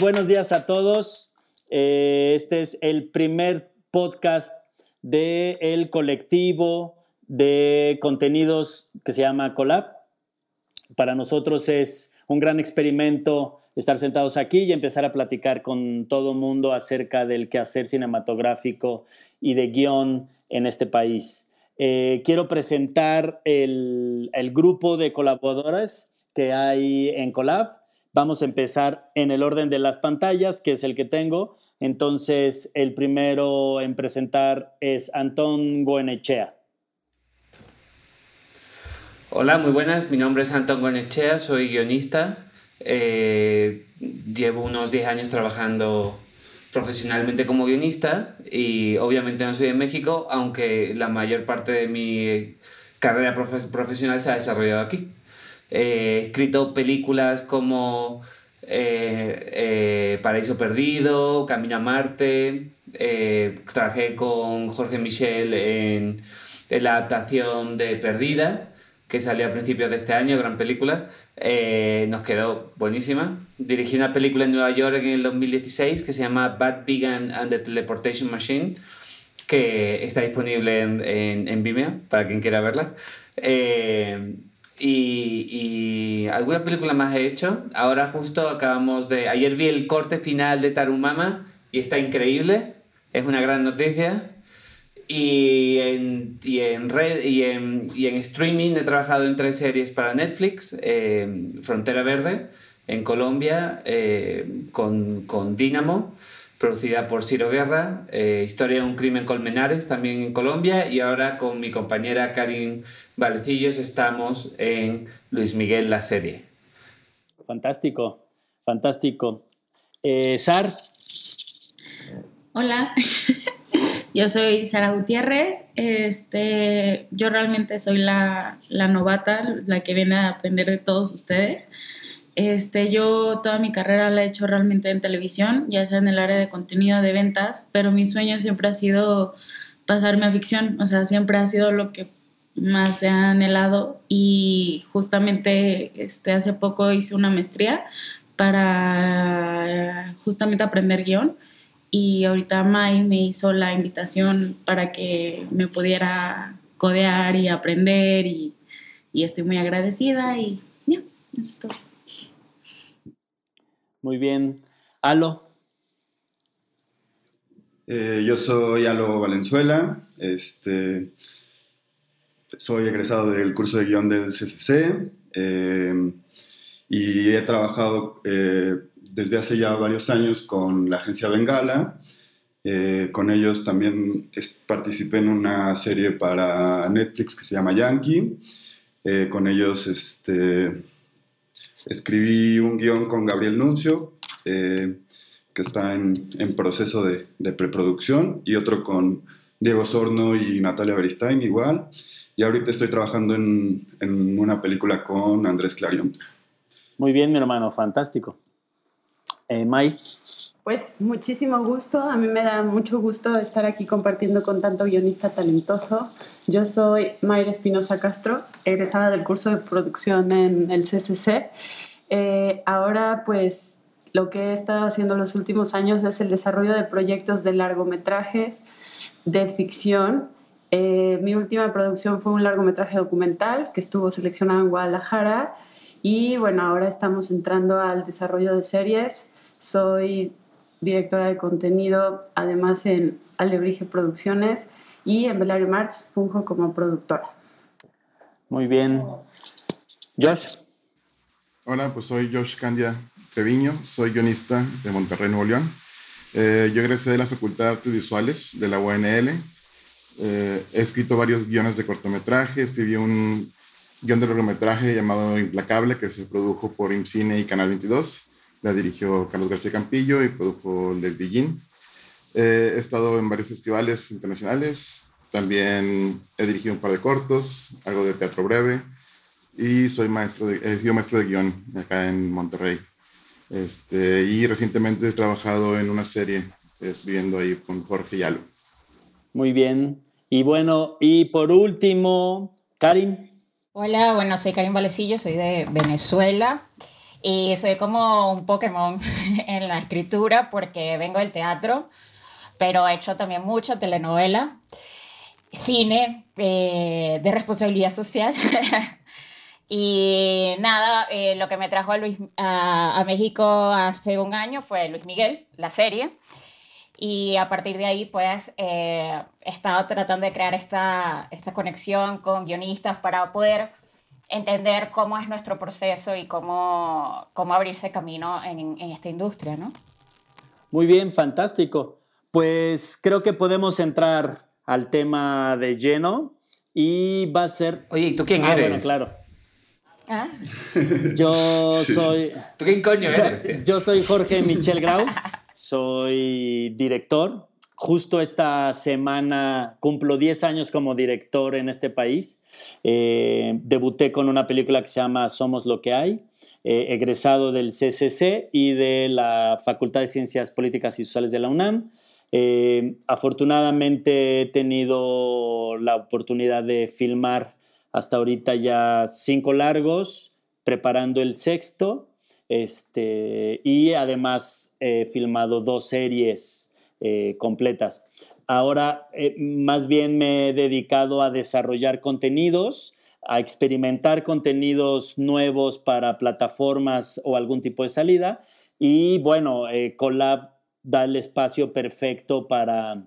Buenos días a todos. Eh, este es el primer podcast del el colectivo de contenidos que se llama Colab. Para nosotros es un gran experimento estar sentados aquí y empezar a platicar con todo mundo acerca del quehacer cinematográfico y de guion en este país. Eh, quiero presentar el, el grupo de colaboradores que hay en Colab. Vamos a empezar en el orden de las pantallas, que es el que tengo. Entonces, el primero en presentar es Antón Goenechea. Hola, muy buenas. Mi nombre es Antón Goenechea, soy guionista. Eh, llevo unos 10 años trabajando profesionalmente como guionista y obviamente no soy de México, aunque la mayor parte de mi carrera profe profesional se ha desarrollado aquí. Eh, he escrito películas como eh, eh, Paraíso Perdido, Camino a Marte, trabajé con Jorge Michel en, la adaptación de Perdida, que salió a principios de este año, gran película, nos quedó buenísima. Dirigí una película en Nueva York en el 2016 que se llama Bad Vegan and the Teleportation Machine, que está disponible en Vimeo para quien quiera verla. Y, y, alguna película más he hecho. Ahora justo acabamos de... Ayer vi el corte final de Tarumama y está increíble. Es una gran noticia. Y en, y en, red, y en, y en streaming he trabajado en tres series para Netflix. Eh, Frontera Verde en Colombia eh, con, con Dynamo producida por Ciro Guerra, eh, Historia de un crimen Colmenares, también en Colombia, y ahora con mi compañera Karin Valecillos estamos en Luis Miguel, la serie. Fantástico, fantástico. Eh, Sar. Hola, yo soy Sara Gutiérrez. Este, yo realmente soy la, la novata, la que viene a aprender de todos ustedes. Este, yo toda mi carrera la he hecho realmente en televisión, ya sea en el área de contenido de ventas, pero mi sueño siempre ha sido pasarme a ficción, o sea, siempre ha sido lo que más se ha anhelado y justamente este, hace poco hice una maestría para justamente aprender guion y ahorita Mai me hizo la invitación para que me pudiera codear y aprender y, y estoy muy agradecida y ya, eso es todo. Muy bien. Alo. Eh, yo soy Alo Valenzuela. Este, soy egresado del curso de guion del CCC eh, y he trabajado eh, desde hace ya varios años con la agencia Bengala. Con ellos también participé en una serie para Netflix que se llama Yankee. Con ellos este, escribí un guion con Gabriel Nuncio, eh, que está en, en proceso de, preproducción, y otro con Diego Sorno y Natalia Beristain igual. Y ahorita estoy trabajando en, en una película con Andrés Clarion. Muy bien, mi hermano, fantástico. Eh. Pues muchísimo gusto, a mí me da mucho gusto estar aquí compartiendo con tanto guionista talentoso. Yo soy Mayra Espinosa Castro, egresada del curso de producción en el CCC. Eh, ahora pues lo que he estado haciendo los últimos años es el desarrollo de proyectos de largometrajes, de ficción. Eh, mi última producción fue un largometraje documental que estuvo seleccionado en Guadalajara y bueno, ahora estamos entrando al desarrollo de series. Soy directora de contenido, además en Alebrije Producciones y en Belario Marts funjo como productora. Muy bien. Josh. Hola, pues soy Josh Candia Treviño, soy guionista de Monterrey, Nuevo León. Eh, yo egresé de la Facultad de Artes Visuales de la UNL. Eh, he escrito varios guiones de cortometraje, escribí un guion de largometraje llamado Implacable que se produjo por IMCINE y Canal 22 la dirigió Carlos García Campillo y produjo Lady Jean. he estado en varios festivales internacionales, también he dirigido un par de cortos, algo de teatro breve y soy maestro de, he sido maestro de guion acá en Monterrey. Este, y recientemente he trabajado en una serie, es viviendo ahí con Jorge Yalo. Muy bien. Y bueno, y por último, Karim. Hola, bueno, soy Karim Valecillo, soy de Venezuela y soy como un Pokémon en la escritura porque vengo del teatro, pero he hecho también mucha telenovela cine eh, de responsabilidad social. y nada, eh, lo que me trajo a, Luis, a, México hace un año fue Luis Miguel, la serie. Y a partir de ahí, pues, eh, he estado tratando de crear esta, esta conexión con guionistas para poder entender cómo es nuestro proceso y cómo, cómo abrirse camino en, en esta industria, ¿no? Muy bien, fantástico. Pues creo que podemos entrar al tema de lleno y va a ser... Oye, ¿y tú quién ah, eres? Bueno, claro. ¿Ah? Yo soy... ¿Tú quién coño eres? Yo soy Jorge Michel Grau, soy director. Justo esta semana cumplo 10 años como director en este país. Eh, debuté con una película que se llama Somos lo que hay, eh, egresado del CCC y de la Facultad de Ciencias Políticas y Sociales de la UNAM. Eh, afortunadamente he tenido la oportunidad de filmar hasta ahorita ya cinco largos, preparando el sexto, este, y además he filmado dos series eh, completas. Ahora eh, más bien me he dedicado a desarrollar contenidos, a experimentar contenidos nuevos para plataformas o algún tipo de salida. Y bueno, Collab da el espacio perfecto para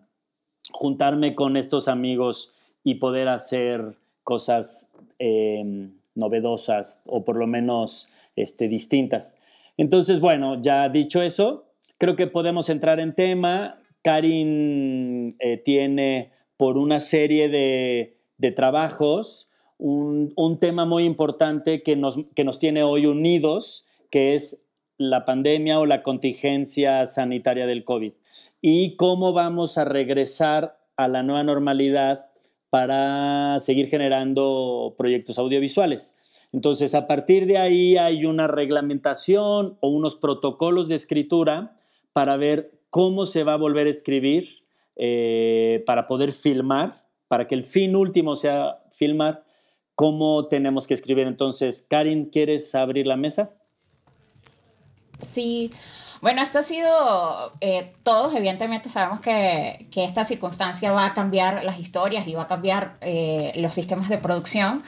juntarme con estos amigos y poder hacer cosas em, novedosas o por lo menos este, distintas. Entonces, bueno, ya dicho eso, creo que podemos entrar en tema. Karin eh, tiene por una serie de, trabajos un, un, tema muy importante que nos, que nos tiene hoy unidos, que es la pandemia o la contingencia sanitaria del COVID y cómo vamos a regresar a la nueva normalidad para seguir generando proyectos audiovisuales. Entonces, a partir de ahí hay una reglamentación o unos protocolos de escritura para ver cómo se va a volver a escribir, eh, para poder filmar, para que el fin último sea filmar, cómo tenemos que escribir. Entonces, Karin, ¿quieres abrir la mesa? Sí, bueno, esto ha sido, eh, todos evidentemente sabemos que, que, esta circunstancia va a cambiar las historias y va a cambiar eh, los sistemas de producción,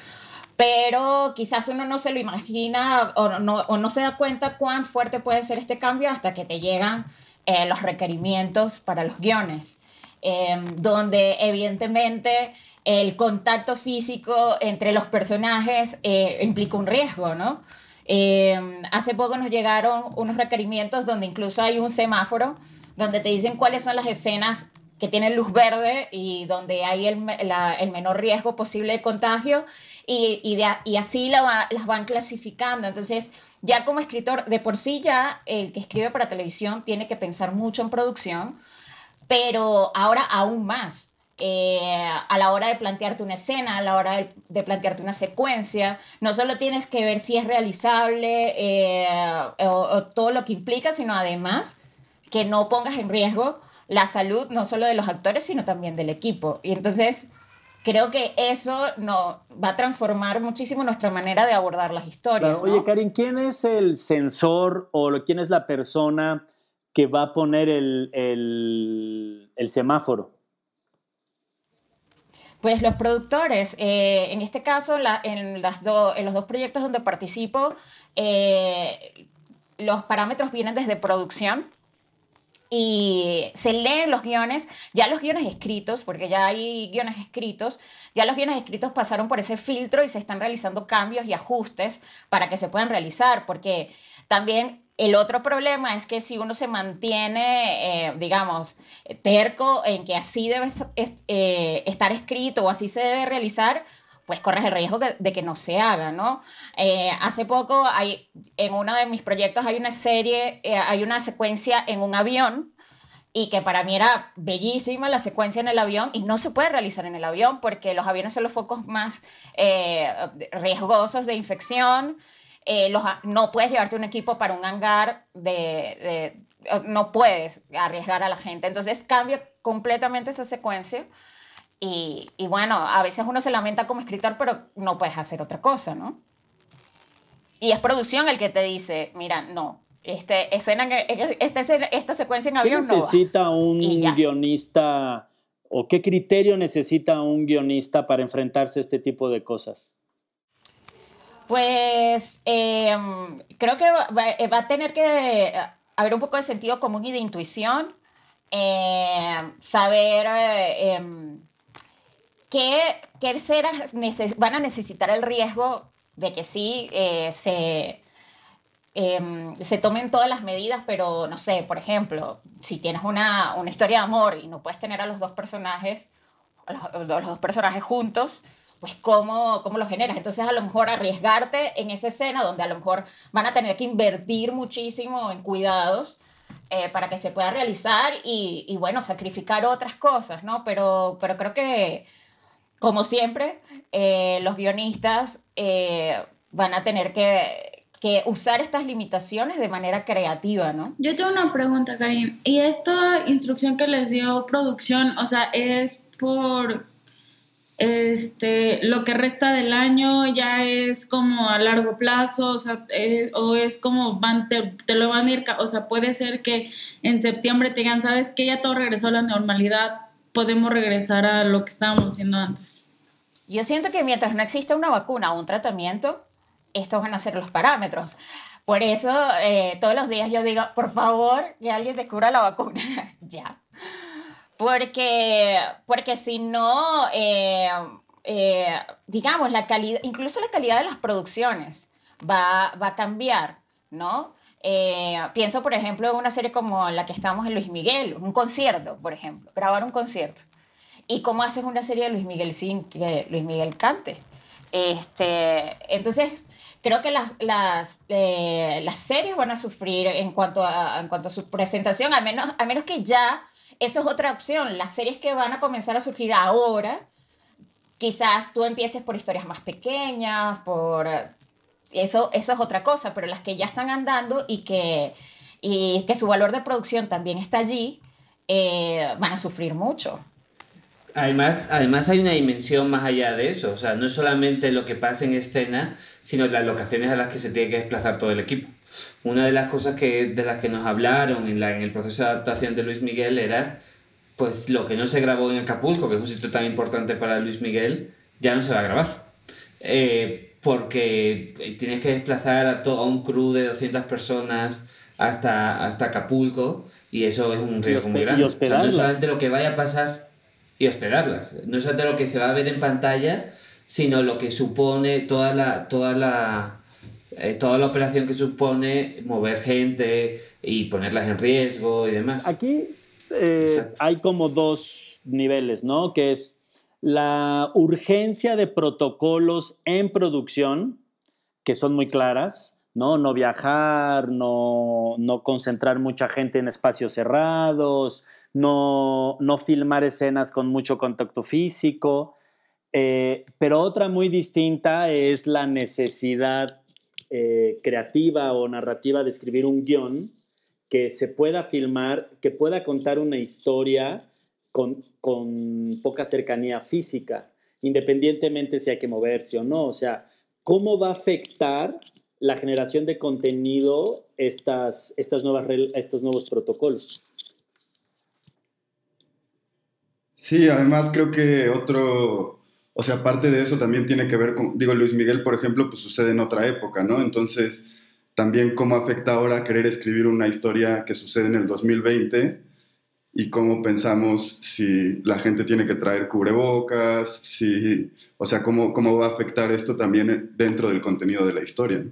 pero quizás uno no se lo imagina o no, o no se da cuenta cuán fuerte puede ser este cambio hasta que te llegan eh, los requerimientos para los guiones, em, donde evidentemente el contacto físico entre los personajes implica un riesgo, ¿no? Em, hace poco nos llegaron unos requerimientos donde incluso hay un semáforo donde te dicen cuáles son las escenas que tienen luz verde y donde hay el, menor riesgo posible de contagio y, y, así las van clasificando. Entonces, ya como escritor, de por sí ya el que escribe para televisión tiene que pensar mucho en producción, pero ahora aún más. Eh, a la hora de plantearte una escena, a la hora de, plantearte una secuencia. No solo tienes que ver si es realizable eh, o, todo lo que implica, sino además que no pongas en riesgo la salud no solo de los actores, sino también del equipo. Y entonces creo que eso no, va a transformar muchísimo nuestra manera de abordar las historias. Oye, Karin, ¿quién es el sensor o quién es la persona que va a poner el, el semáforo? Pues los productores, eh, en este caso, en, las en los dos proyectos donde participo, eh, los parámetros vienen desde producción y se leen los guiones, ya los guiones escritos, porque ya hay guiones escritos, ya los guiones escritos pasaron por ese filtro y se están realizando cambios y ajustes para que se puedan realizar, porque también el otro problema es que si uno se mantiene, eh, digamos, terco en que así debe eh, estar escrito o así se debe realizar, pues corres el riesgo de que no se haga, ¿no? Eh, hace poco, hay, en uno de mis proyectos hay una serie, eh, hay una secuencia en un avión y que para mí era bellísima la secuencia en el avión y no se puede realizar en el avión porque los aviones son los focos más eh, riesgosos de infección. Eh, los no puedes llevarte un equipo para un hangar de, de- no puedes arriesgar a la gente. Entonces cambia completamente esa secuencia y, y bueno, a veces uno se lamenta como escritor, pero no puedes hacer otra cosa, ¿no? Y es producción el que te dice, mira, no, este, escena, esta, escena- esta secuencia en ¿Qué avión no va". necesita un guionista o qué criterio necesita un guionista para enfrentarse a este tipo de cosas? Pues em, creo que va, va- va a tener que haber un poco de sentido común y de intuición, em, saber eh, em, qué, qué van a necesitar el riesgo de que sí eh, se, em, se tomen todas las medidas, pero no sé, por ejemplo, si tienes una, una historia de amor y no puedes tener a los dos personajes, los dos personajes juntos, pues ¿cómo, cómo lo generas. Entonces a lo mejor arriesgarte en esa escena donde a lo mejor van a tener que invertir muchísimo en cuidados eh, para que se pueda realizar y, y, bueno, sacrificar otras cosas, ¿no? Pero, pero creo que, como siempre, eh, los guionistas eh, van a tener que, que usar estas limitaciones de manera creativa, ¿no? Yo tengo una pregunta, Karin. ¿Y esta instrucción que les dio producción, o sea, es por este lo que resta del año, ya es como a largo plazo, o sea, eh, o es como van, te, te lo van a ir, o sea, puede ser que en septiembre te digan, sabes que ya todo regresó a la normalidad, podemos regresar a lo que estábamos haciendo antes. Yo siento que mientras no exista una vacuna o un tratamiento, estos van a ser los parámetros. Por eso eh, todos los días yo digo, por favor, que alguien descubra la vacuna. ya. Porque, porque si no, eh, eh, digamos, la calidad, incluso la calidad de las producciones va, va a cambiar, ¿no? Eh, pienso, por ejemplo, en una serie como la que estamos en Luis Miguel, un concierto, por ejemplo, grabar un concierto. ¿Y cómo haces una serie de Luis Miguel sin que Luis Miguel cante? Este, entonces, creo que las, las, eh, las series van a sufrir en cuanto a, en cuanto a su presentación, al menos, a menos que ya, eso es otra opción, las series que van a comenzar a surgir ahora, quizás tú empieces por historias más pequeñas, por... Eso, eso es otra cosa, pero las que ya están andando y que, y que su valor de producción también está allí, eh, van a sufrir mucho. Además, además hay una dimensión más allá de eso, o sea, no es solamente lo que pasa en escena, sino las locaciones a las que se tiene que desplazar todo el equipo. Una de las cosas que, de las que nos hablaron en, la, en el proceso de adaptación de Luis Miguel era, pues lo que no se grabó en Acapulco, que es un sitio tan importante para Luis Miguel, ya no se va a grabar. Eh, porque tienes que desplazar a, todo, a un crew de 200 personas hasta, hasta Acapulco y eso es un riesgo muy hospe- y grande. O sea, no hospedarlas. solamente lo que vaya a pasar y hospedarlas. No solamente lo que se va a ver en pantalla, sino lo que supone toda la, toda la, eh, toda la operación que supone mover gente y ponerlas en riesgo y demás. Aquí eh, hay como dos niveles, ¿no? Que es la urgencia de protocolos en producción, que son muy claras, ¿no? No viajar, no, no concentrar mucha gente en espacios cerrados, no, no filmar escenas con mucho contacto físico. Eh, pero otra muy distinta es la necesidad eh, creativa o narrativa de escribir un guion que se pueda filmar, que pueda contar una historia con, con poca cercanía física, independientemente si hay que moverse o no. O sea, ¿cómo va a afectar la generación de contenido estas, estas nuevas, estos nuevos protocolos? Sí, además creo que otro, o sea, aparte de eso también tiene que ver con, digo, Luis Miguel, por ejemplo, pues sucede en otra época, ¿no? Entonces, también cómo afecta ahora querer escribir una historia que sucede en el 2020 y cómo pensamos si la gente tiene que traer cubrebocas, si, o sea, cómo, cómo va a afectar esto también dentro del contenido de la historia.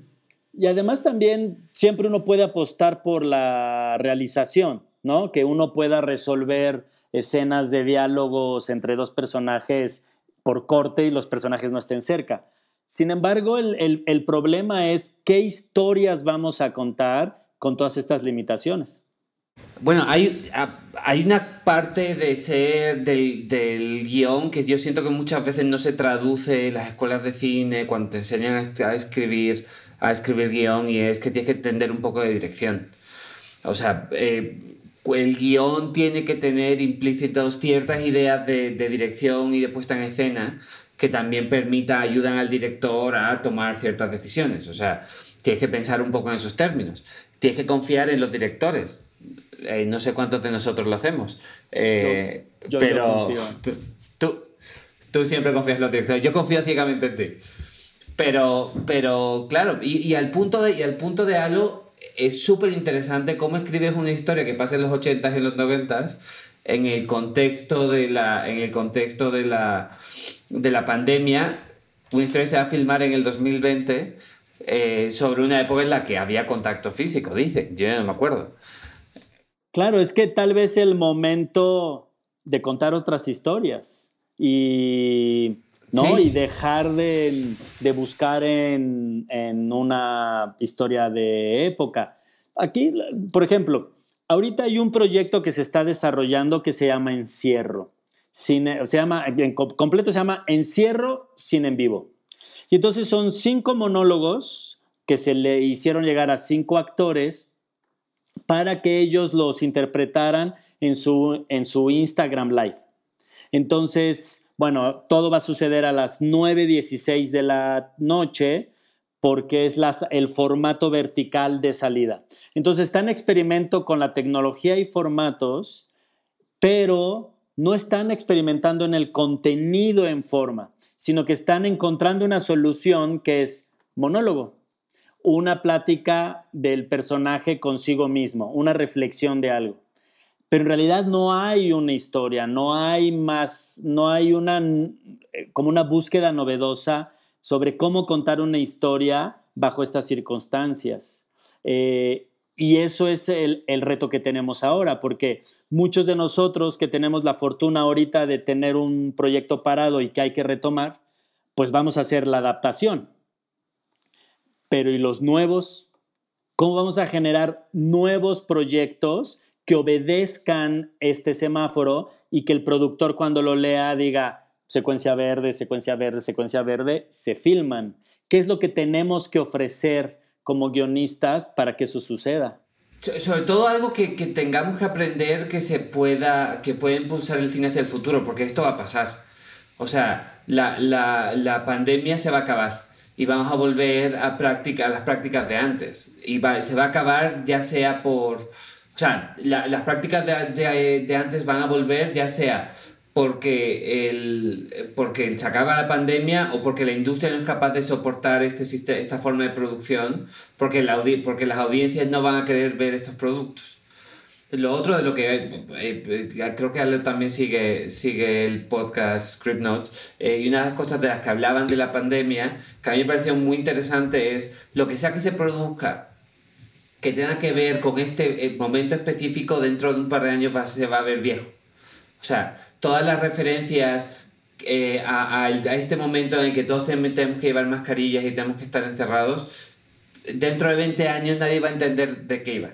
Y además también siempre uno puede apostar por la realización, ¿no? Que uno pueda resolver escenas de diálogos entre dos personajes por corte y los personajes no estén cerca. Sin embargo, el, el problema es qué historias vamos a contar con todas estas limitaciones. Bueno, hay, una parte de ser del, del, guion que yo siento que muchas veces no se traduce en las escuelas de cine cuando te enseñan a escribir, a escribir guion y es que tienes que entender un poco de dirección. O sea, eh, el guion tiene que tener implícitos ciertas ideas de, de, dirección y de puesta en escena que también permita, ayudan al director a tomar ciertas decisiones. O sea, tienes que pensar un poco en esos términos. Tienes que confiar en los directores eh, no sé cuántos de nosotros lo hacemos. Eh, pero tú, tú, siempre confías en los directores. Yo confío ciegamente en ti. Pero, pero claro, y, al punto de, y al punto de Halo es súper interesante cómo escribes una historia que pasa en los 80s y en los 90s en el contexto de la, en el contexto de la, de la pandemia. Una historia se va a filmar en el 2020 eh, sobre una época en la que había contacto físico, dice. Yo no me acuerdo. Claro, es que tal vez el momento de contar otras historias y, ¿no? y dejar de, buscar en, una historia de época. Aquí, por ejemplo, ahorita hay un proyecto que se está desarrollando que se llama Encierro. se llama, en completo se llama Encierro sin en vivo. Y entonces son cinco monólogos que se le hicieron llegar a cinco actores para que ellos los interpretaran en su, en su Instagram Live. Entonces, bueno, todo va a suceder a las 9.16 de la noche porque es el formato vertical de salida. Entonces, están en experimento con la tecnología y formatos, pero no están experimentando en el contenido en forma, sino que están encontrando una solución que es monólogo una plática del personaje consigo mismo, una reflexión de algo. Pero en realidad no hay una historia, no hay más, no hay una, eh, como una búsqueda novedosa sobre cómo contar una historia bajo estas circunstancias. Eh, y eso es el, el, reto que tenemos ahora, porque muchos de nosotros que tenemos la fortuna ahorita de tener un proyecto parado y que hay que retomar, pues vamos a hacer la adaptación. Pero ¿y los nuevos? ¿Cómo vamos a generar nuevos proyectos que obedezcan este semáforo y que el productor cuando lo lea diga secuencia verde, secuencia verde, secuencia verde, se filman? ¿Qué es lo que tenemos que ofrecer como guionistas para que eso suceda? Sobre todo algo que, tengamos que aprender que se pueda, que pueda impulsar el cine hacia el futuro, porque esto va a pasar. O sea, la, la pandemia se va a acabar y vamos a volver a, práctica, a las prácticas de antes. Y se va a acabar ya sea por... O sea, las prácticas de, de, antes van a volver ya sea porque, el, porque se acaba la pandemia o porque la industria no es capaz de soportar este, esta forma de producción, porque, la, porque las audiencias no van a querer ver estos productos. Lo otro de lo que eh, eh, creo que también sigue, sigue el podcast Script Notes eh, y una de las cosas de las que hablaban de la pandemia que a mí me pareció muy interesante es lo que sea que se produzca que tenga que ver con este momento específico dentro de un par de años va, se va a ver viejo. O sea, todas las referencias a, a, este momento en el que todos tenemos que llevar mascarillas y tenemos que estar encerrados, dentro de 20 años nadie va a entender de qué iba.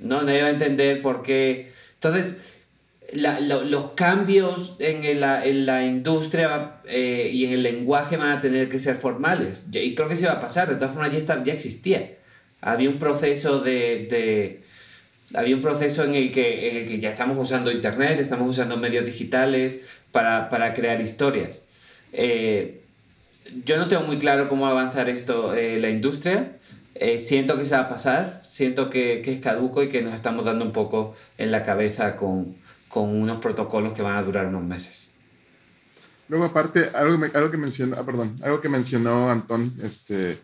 ¿No? Nadie va a entender por qué. Entonces, los cambios en la, en la industria eh, y en el lenguaje van a tener que ser formales. Y creo que se va a pasar, de todas formas ya, ya existía. Había un proceso de, había un proceso en el, que, en el que ya estamos usando internet, estamos usando medios digitales para, crear historias. Eh, yo no tengo muy claro cómo avanzar esto eh, la industria, eh, siento que se va a pasar, siento que, que, es caduco y que nos estamos dando un poco en la cabeza con, con unos protocolos que van a durar unos meses. Luego, aparte, algo, algo, que, mencionó, ah, perdón, algo que mencionó Antón, este,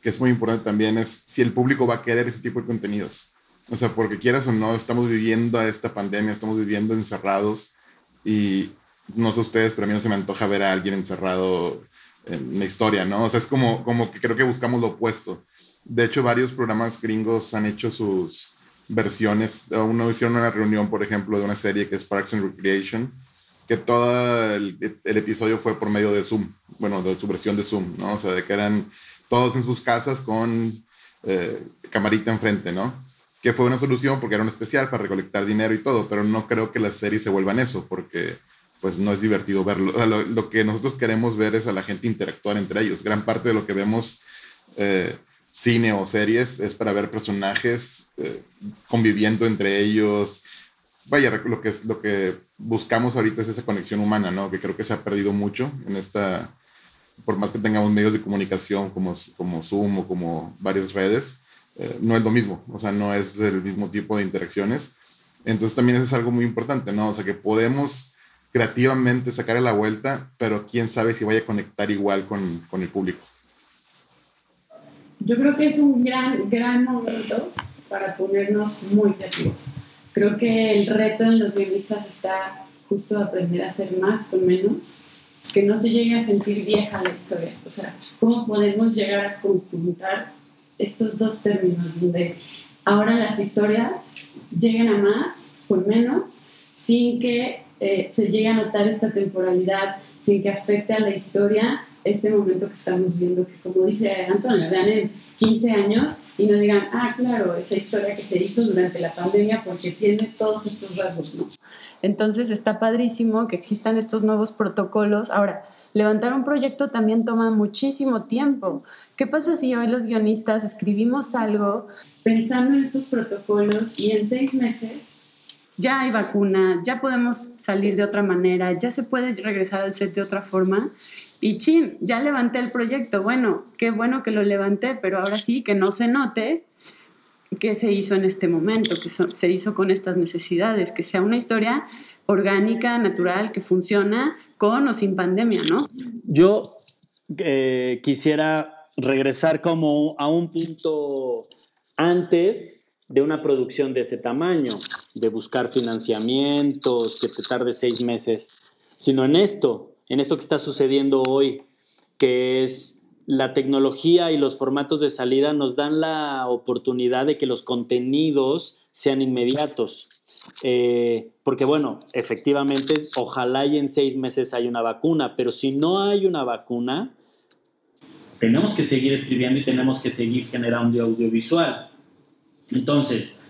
que es muy importante también, es si el público va a querer ese tipo de contenidos. O sea, porque quieras o no, estamos viviendo esta pandemia, estamos viviendo encerrados y no sé ustedes, pero a mí no se me antoja ver a alguien encerrado en una historia, ¿no? O sea, es como, como que creo que buscamos lo opuesto. De hecho, varios programas gringos han hecho sus versiones. Uno hicieron una reunión, por ejemplo, de una serie que es Parks and Recreation, que todo el, episodio fue por medio de Zoom, bueno, de su versión de Zoom, ¿no? O sea, de que eran todos en sus casas con eh, camarita enfrente, ¿no? Que fue una solución porque era un especial para recolectar dinero y todo, pero no creo que las series se vuelvan eso, porque pues no es divertido verlo. lo, que nosotros queremos ver es a la gente interactuar entre ellos. Gran parte de lo que vemos eh, cine o series es para ver personajes eh, conviviendo entre ellos. Vaya, lo que, es, lo que buscamos ahorita es esa conexión humana, ¿no? Que creo que se ha perdido mucho en esta, por más que tengamos medios de comunicación como, como Zoom o como varias redes, eh, no es lo mismo, o sea, no es el mismo tipo de interacciones. Entonces también eso es algo muy importante, ¿no? O sea, que podemos creativamente sacar a la vuelta, pero quién sabe si vaya a conectar igual con, con el público. Yo creo que es un gran, gran momento para ponernos muy creativos. Creo que el reto en los guionistas está justo aprender a hacer más con menos, que no se llegue a sentir vieja la historia. O sea, ¿cómo podemos llegar a conjuntar estos dos términos donde ahora las historias lleguen a más con menos sin que eh, se llegue a notar esta temporalidad sin que afecte a la historia este momento que estamos viendo, que como dice Antonio, vean en 15 años y no digan, ah, claro, esa historia que se hizo durante la pandemia porque tiene todos estos rasgos, ¿no? Entonces está padrísimo que existan estos nuevos protocolos. Ahora, levantar un proyecto también toma muchísimo tiempo. ¿Qué pasa si hoy los guionistas escribimos algo pensando en estos protocolos y en seis meses ya hay vacuna, ya podemos salir de otra manera, ya se puede regresar al set de otra forma. Y chin, ya levanté el proyecto. Bueno, qué bueno que lo levanté, pero ahora sí que no se note qué se hizo en este momento, que se hizo con estas necesidades, que sea una historia orgánica, natural, que funciona con o sin pandemia, ¿no? Yo eh, quisiera regresar como a un punto antes de una producción de ese tamaño, de buscar financiamientos, que te tarde seis meses, sino en esto, en esto que está sucediendo hoy, que es la tecnología y los formatos de salida nos dan la oportunidad de que los contenidos sean inmediatos. Eh, porque bueno, efectivamente, ojalá y en seis meses hay una vacuna, pero si no hay una vacuna, tenemos que seguir escribiendo y tenemos que seguir generando audiovisual. Entonces,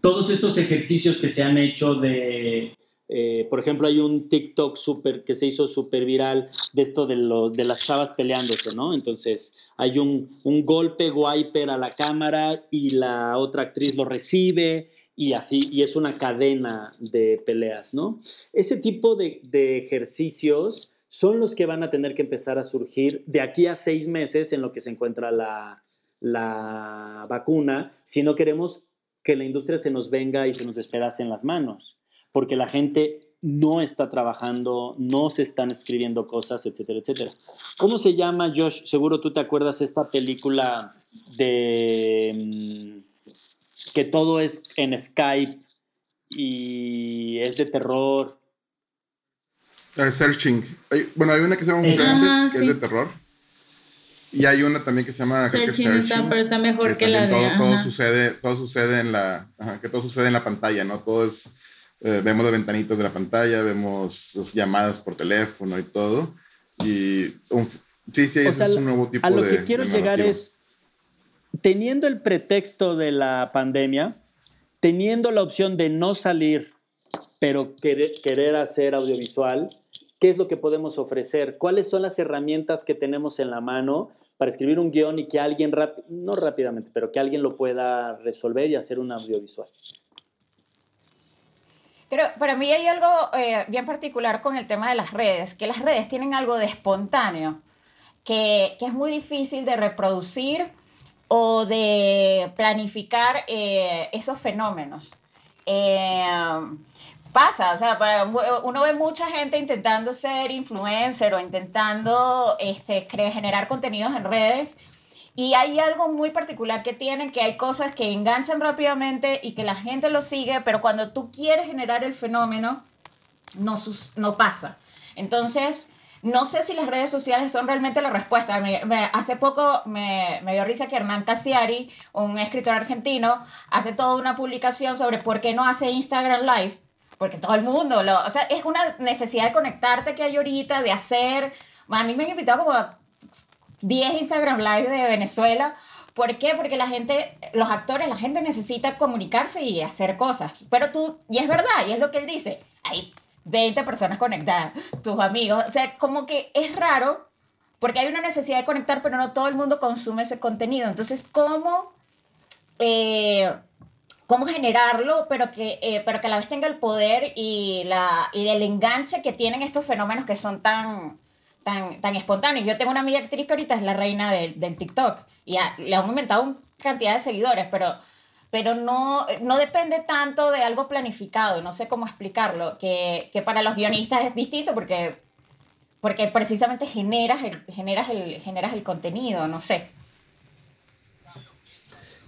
todos estos ejercicios que se han hecho de, eh, por ejemplo, hay un TikTok super, que se hizo súper viral de esto de, de las chavas peleándose, ¿no? Entonces, hay un, un golpe wiper a la cámara y la otra actriz lo recibe y así, y es una cadena de peleas, ¿no? Ese tipo de, de ejercicios son los que van a tener que empezar a surgir de aquí a seis meses en lo que se encuentra la, la vacuna si no queremos que la industria se nos venga y se nos despedace en las manos, porque la gente no está trabajando, no se están escribiendo cosas, etcétera, etcétera. ¿Cómo se llama, Josh? Seguro tú te acuerdas esta película de mm, que todo es en Skype y es de terror. searching. bueno, hay una que se llama que es de terror. Y hay una también que se llama Searching, está, pero está mejor que, la todo, de... Todo sucede, todo sucede en la... que todo sucede en la pantalla, ¿no? Todo es... Eh, vemos las ventanitas de la pantalla, vemos las llamadas por teléfono y todo. Y sí, sí, ese es un nuevo tipo de... A lo de, que quiero llegar es, teniendo el pretexto de la pandemia, teniendo la opción de no salir, pero querer, querer hacer audiovisual, ¿Qué es lo que podemos ofrecer? ¿Cuáles son las herramientas que tenemos en la mano para escribir un guion y que alguien, no rápidamente, pero que alguien lo pueda resolver y hacer un audiovisual? Creo, para mí hay algo eh, bien particular con el tema de las redes, que las redes tienen algo de espontáneo, que, que es muy difícil de reproducir o de planificar eh, esos fenómenos. Eh, pasa, o sea, uno ve mucha gente intentando ser influencer o intentando este, generar contenidos en redes y hay algo muy particular que tienen, que hay cosas que enganchan rápidamente y que la gente lo sigue, pero cuando tú quieres generar el fenómeno, no, no pasa. Entonces, no sé si las redes sociales son realmente la respuesta. hace poco me, me, dio risa que Hernán Casiari, un escritor argentino, hace toda una publicación sobre por qué no hace Instagram Live porque todo el mundo, o sea, es una necesidad de conectarte que hay ahorita, de hacer, a mí me han invitado como a 10 Instagram Live de Venezuela. ¿Por qué? Porque la gente, los actores, la gente necesita comunicarse y hacer cosas. Pero tú, y es verdad, y es lo que él dice, hay 20 personas conectadas, tus amigos. O sea, como que es raro porque hay una necesidad de conectar, pero no todo el mundo consume ese contenido. Entonces, ¿cómo, eh, cómo generarlo, pero que, eh, pero que a la vez tenga el poder y, la, y el enganche que tienen estos fenómenos que son tan, tan, tan espontáneos? Yo tengo una amiga actriz que ahorita es la reina del, del TikTok y a- le han aumentado una cantidad de seguidores, pero, pero no, no depende tanto de algo planificado, no sé cómo explicarlo, que, que para los guionistas es distinto porque porque precisamente generas el, generas el, generas el contenido, no sé.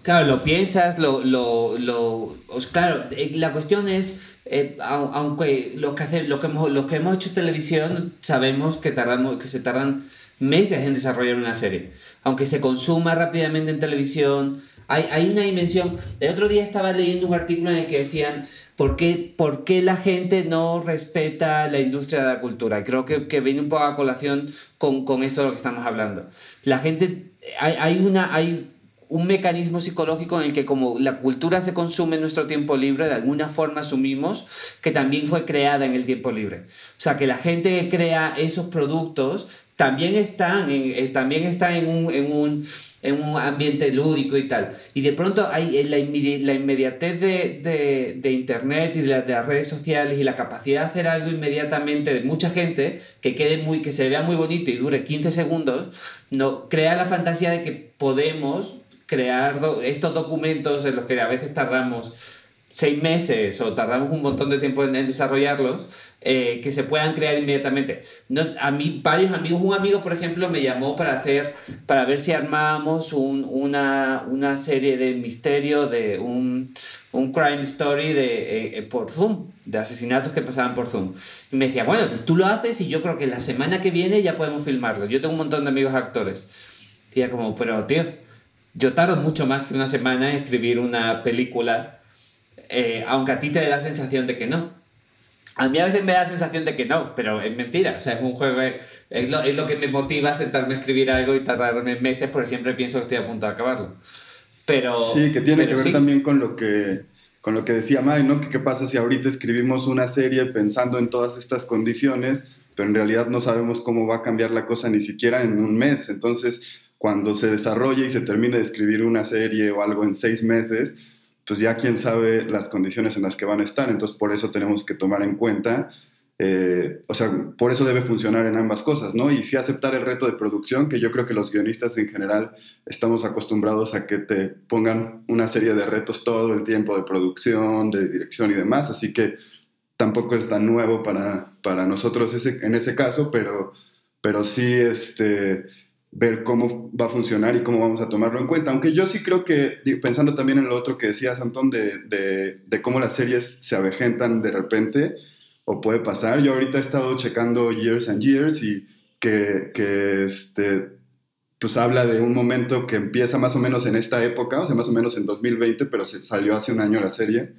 Claro, lo piensas, lo, lo, lo claro, eh, la cuestión es, eh, au- aunque lo que, lo, que hemos, lo que hemos hecho televisión, sabemos que, tardamos, que se tardan meses en desarrollar una serie. Aunque se consuma rápidamente en televisión, hay, hay una dimensión. El otro día estaba leyendo un artículo en el que decían, ¿por qué, por qué la gente no respeta la industria de la cultura? Creo que, que viene un poco a colación con, con esto de lo que estamos hablando. La gente, hay, hay una... Hay, un mecanismo psicológico en el que como la cultura se consume en nuestro tiempo libre, de alguna forma asumimos que también fue creada en el tiempo libre. O sea, que la gente que crea esos productos también están en, eh, también están en un, en un en un ambiente lúdico y tal. Y de pronto hay eh, la, inmedi- la inmediatez de, de, Internet y de, de las redes sociales y la capacidad de hacer algo inmediatamente de mucha gente que quede muy, que se vea muy bonito y dure 15 segundos, no, crea la fantasía de que podemos crear do- estos documentos en los que a veces tardamos seis meses o tardamos un montón de tiempo en, en desarrollarlos, eh, que se puedan crear inmediatamente. No, a mí, varios amigos, un amigo, por ejemplo, me llamó para hacer, para ver si armábamos un- una, una serie de misterio, de un, un crime story de, eh, eh, por Zoom, de asesinatos que pasaban por Zoom. Y me decía, bueno, tú lo haces y yo creo que la semana que viene ya podemos filmarlo. Yo tengo un montón de amigos actores. Y era como, pero tío, yo tardo mucho más que una semana en escribir una película, eh, aunque a ti te dé la sensación de que no. A mí a veces me da la sensación de que no, pero es mentira. O sea, es un juego, es, es lo, es lo que me motiva a sentarme a escribir algo y tardarme meses porque siempre pienso que estoy a punto de acabarlo. Pero, Sí, que tiene que ver sí. también con lo que, con lo que decía May, ¿no? Que qué pasa si ahorita escribimos una serie pensando en todas estas condiciones, pero en realidad no sabemos cómo va a cambiar la cosa ni siquiera en un mes. Entonces, cuando se desarrolle y se termine de escribir una serie o algo en seis meses, pues ya quién sabe las condiciones en las que van a estar. Entonces, por eso tenemos que tomar en cuenta, eh, o sea, por eso debe funcionar en ambas cosas, ¿no? Y sí aceptar el reto de producción, que yo creo que los guionistas en general estamos acostumbrados a que te pongan una serie de retos todo el tiempo de producción, de dirección y demás, así que tampoco es tan nuevo para, para nosotros ese, en ese caso, pero, pero sí este, ver cómo va a funcionar y cómo vamos a tomarlo en cuenta. Aunque yo sí creo que, pensando también en lo otro que decías, Antón, de, de, de cómo las series se avejentan de repente, o puede pasar. Yo ahorita he estado checando Years and Years y que, que este, pues habla de un momento que empieza más o menos en esta época, o sea, más o menos en 2020, pero se salió hace un año la serie.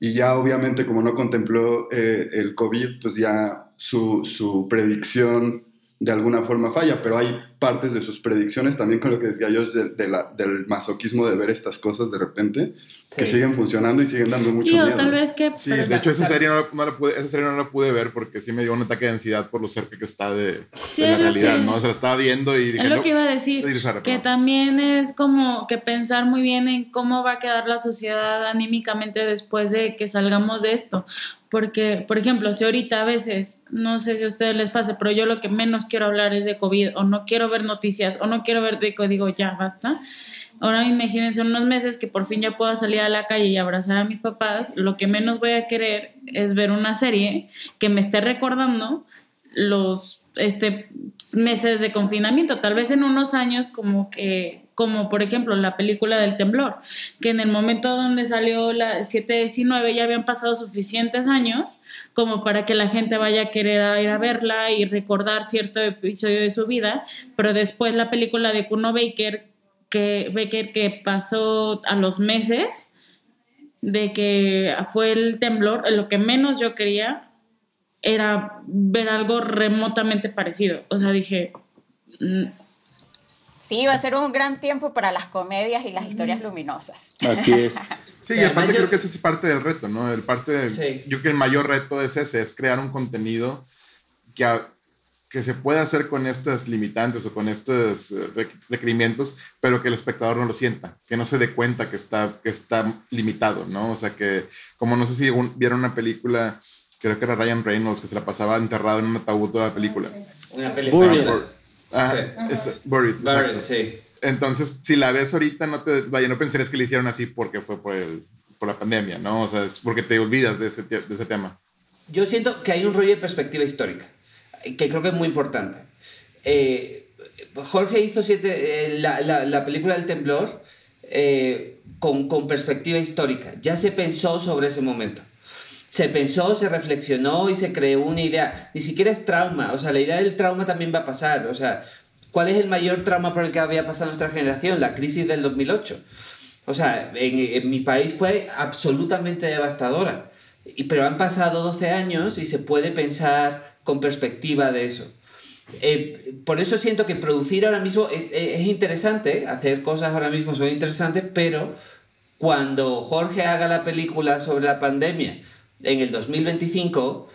Y ya obviamente como no contempló eh, el COVID, pues ya su, su predicción de alguna forma falla, pero hay partes de sus predicciones también con lo que decía yo de, de la- del masoquismo de ver estas cosas de repente, que Sí. siguen funcionando y siguen dando mucho Sí, miedo. o tal vez que... Sí, de hecho esa serie no, la- no la pude, esa serie no la pude ver porque sí me dio un ataque de ansiedad por lo cerca que está de, Sí, de la realidad, ¿no? O sea, la estaba viendo y dije, Es lo no, que iba a decir, Sí, que también es como que pensar muy bien en cómo va a quedar la sociedad anímicamente después de que salgamos de esto. Porque, por ejemplo, si ahorita a veces, no sé si a ustedes les pase, pero yo lo que menos quiero hablar es de COVID, o no quiero ver noticias, o no quiero ver de digo, ya basta. Ahora imagínense unos meses que por fin ya pueda salir a la calle y abrazar a mis papás, lo que menos voy a querer es ver una serie que me esté recordando los este, meses de confinamiento. Tal vez en unos años como que, como por ejemplo la película del temblor, que en el momento donde salió la 719 ya habían pasado suficientes años como para que la gente vaya a querer ir a verla y recordar cierto episodio de su vida, pero después la película de Kuno Baker que, Baker que pasó a los meses, de que fue el temblor, lo que menos yo quería era ver algo remotamente parecido. O sea, dije, mm, Sí, va a ser un gran tiempo para las comedias y las historias luminosas. Así es. Sí, y aparte yo- creo que ese es parte del reto, ¿no? El parte del- Sí. Yo creo que el mayor reto es ese, es crear un contenido que, a- que se pueda hacer con estas limitantes o con estos eh, requ- requerimientos, pero que el espectador no lo sienta, que no se dé cuenta que está, que está limitado, ¿no? O sea, que como no sé si un- vieron una película, creo que era Ryan Reynolds, que se la pasaba enterrado en un ataúd toda la película. Una peli Buried. sola. Ah, Sí. es Buried, Buried, exacto. sí. Entonces, si la ves ahorita, no te, vaya, no pensarías que le hicieron así porque fue por, el, por la pandemia, ¿no? O sea, es porque te olvidas de ese, de ese tema. Yo siento que hay un rollo de perspectiva histórica, que creo que es muy importante. Eh, Jorge hizo siete, eh, la, la- la película del temblor eh, con, con perspectiva histórica. Ya se pensó sobre ese momento. Se pensó, se reflexionó y se creó una idea. Ni siquiera es trauma. O sea, la idea del trauma también va a pasar. O sea, ¿cuál es el mayor trauma por el que había pasado nuestra generación? La crisis del 2008. O sea, en, mi país fue absolutamente devastadora. Y, pero han pasado 12 años y se puede pensar con perspectiva de eso. Eh, por eso siento que producir ahora mismo es interesante, hacer cosas ahora mismo son interesantes, pero cuando Jorge haga la película sobre la pandemia en el 2025,